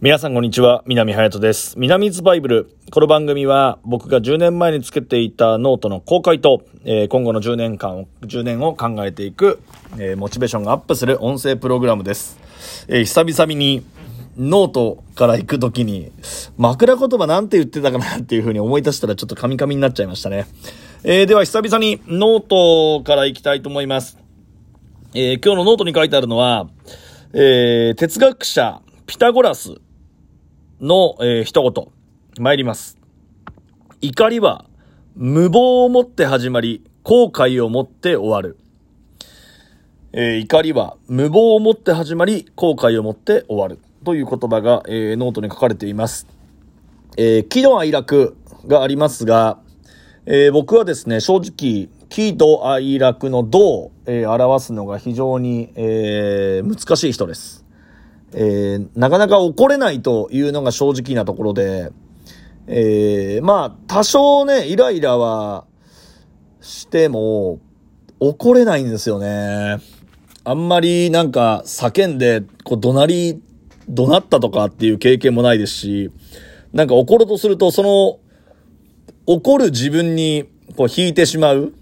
皆さんこんにちは、南隼人です。南 's バイブル。この番組は僕が10年前に作っていたノートの公開と、えー今後の10年間を、10年を考えていく、えーモチベーションがアップする音声プログラムです。えー久々にノートから行くときに、枕言葉なんて言ってたかなっていうふうに思い出したらちょっとカミカミになっちゃいましたね。えーでは久々にノートから行きたいと思います。えー今日のノートに書いてあるのは、えー哲学者ピタゴラスの、えー一言。参ります。怒りは無謀をもって始まり、後悔をもって終わる。えー怒りは無謀をもって始まり、後悔をもって終わる。という言葉が、えーノートに書かれています。えー喜怒哀楽がありますが、え僕はですね、正直、喜怒哀楽の度を、え表すのが非常に、え難しい人です。えーなかなか怒れないというのが正直なところで、えーまあ、多少ね、イライラはしても、怒れないんですよね。あんまりなんか叫んで、こう怒鳴り、怒鳴ったとかっていう経験もないですし、なんか怒ろうとすると、その、怒る自分にこう引いてしまう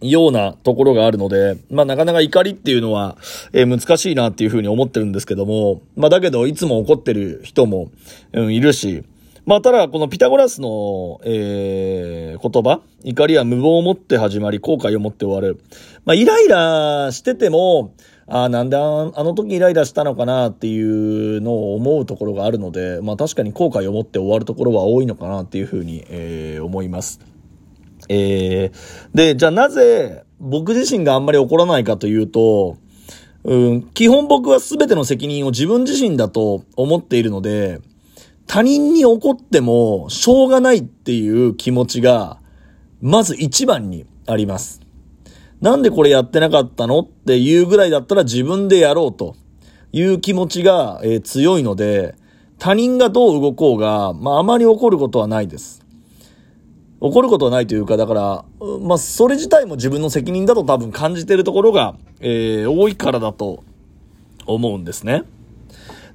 ようなところがあるので、まあなかなか怒りっていうのは、えー難しいなっていうふうに思ってるんですけども、まあだけどいつも怒ってる人も、うん、いるし、まあただこのピタゴラスの、えー言葉、怒りは無謀をもって始まり、後悔をもって終わる。まあイライラしてても、ああ、なんであの時イライラしたのかなっていうのを思うところがあるので、まあ確かに後悔を持って終わるところは多いのかなっていうふうに、えー思います。えー、で、じゃあなぜ僕自身があんまり怒らないかというと、うん、基本僕は全ての責任を自分自身だと思っているので、他人に怒ってもしょうがないっていう気持ちが、まず一番にあります。なんでこれやってなかったのっていうぐらいだったら自分でやろうという気持ちが、えー強いので、他人がどう動こうが、まああまり怒ることはないです。怒ることはないというか、だから、まあ、それ自体も自分の責任だと多分感じてるところが、えー多いからだと思うんですね。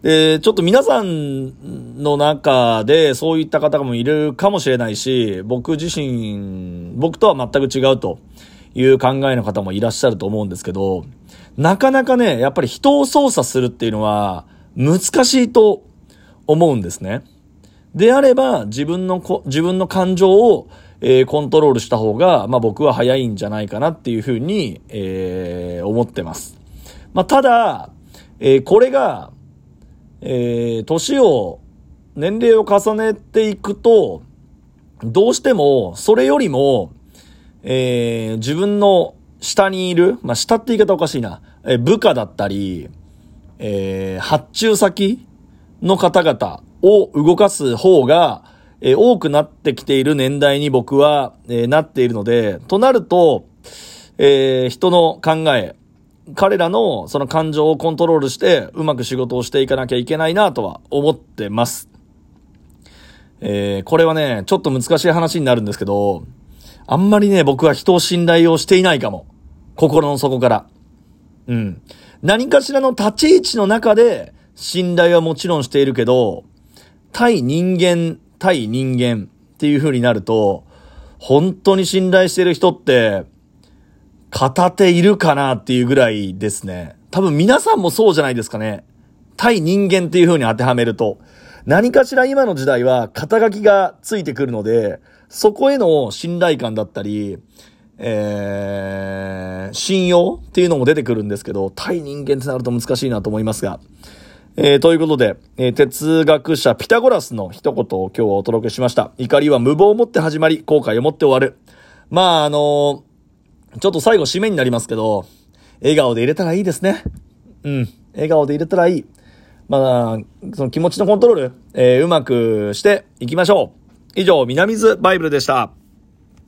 で、ちょっと皆さんの中でそういった方もいるかもしれないし、僕自身、僕とは全く違うという考えの方もいらっしゃると思うんですけど、なかなかね、やっぱり人を操作するっていうのは難しいと思うんですね。であれば、自分のこ、自分の感情を、えーコントロールした方が、まあ僕は早いんじゃないかなっていうふうに、えー思ってます。まあただ、えーこれが、えー年を、年齢を重ねていくと、どうしても、それよりも、えー自分の下にいる、まあ、下って言い方おかしいな、えー部下だったり、えー発注先の方々を動かす方が、えー多くなってきている年代に僕は、えーなっているので、となると、えー人の考え、彼らのその感情をコントロールして、うまく仕事をしていかなきゃいけないなとは思ってます。えーこれはね、ちょっと難しい話になるんですけど、あんまりね、僕は人を信頼をしていないかも。心の底から。うん。何かしらの立ち位置の中で、信頼はもちろんしているけど、対人間、対人間っていう風になると、本当に信頼してる人って、片手いるかなっていうぐらいですね。多分皆さんもそうじゃないですかね。対人間っていう風に当てはめると。何かしら今の時代は肩書きがついてくるので、そこへの信頼感だったり、えー、信用っていうのも出てくるんですけど、対人間ってなると難しいなと思いますが。えー、ということで、えー哲学者ピタゴラスの一言を今日はお届けしました。怒りは無謀をもって始まり、後悔をもって終わる。まあ、あのーちょっと最後締めになりますけど、笑顔で入れたらいいですね。うん。笑顔で入れたらいい。まあ、その気持ちのコントロール、えうまくしていきましょう。以上、南津バイブルでした。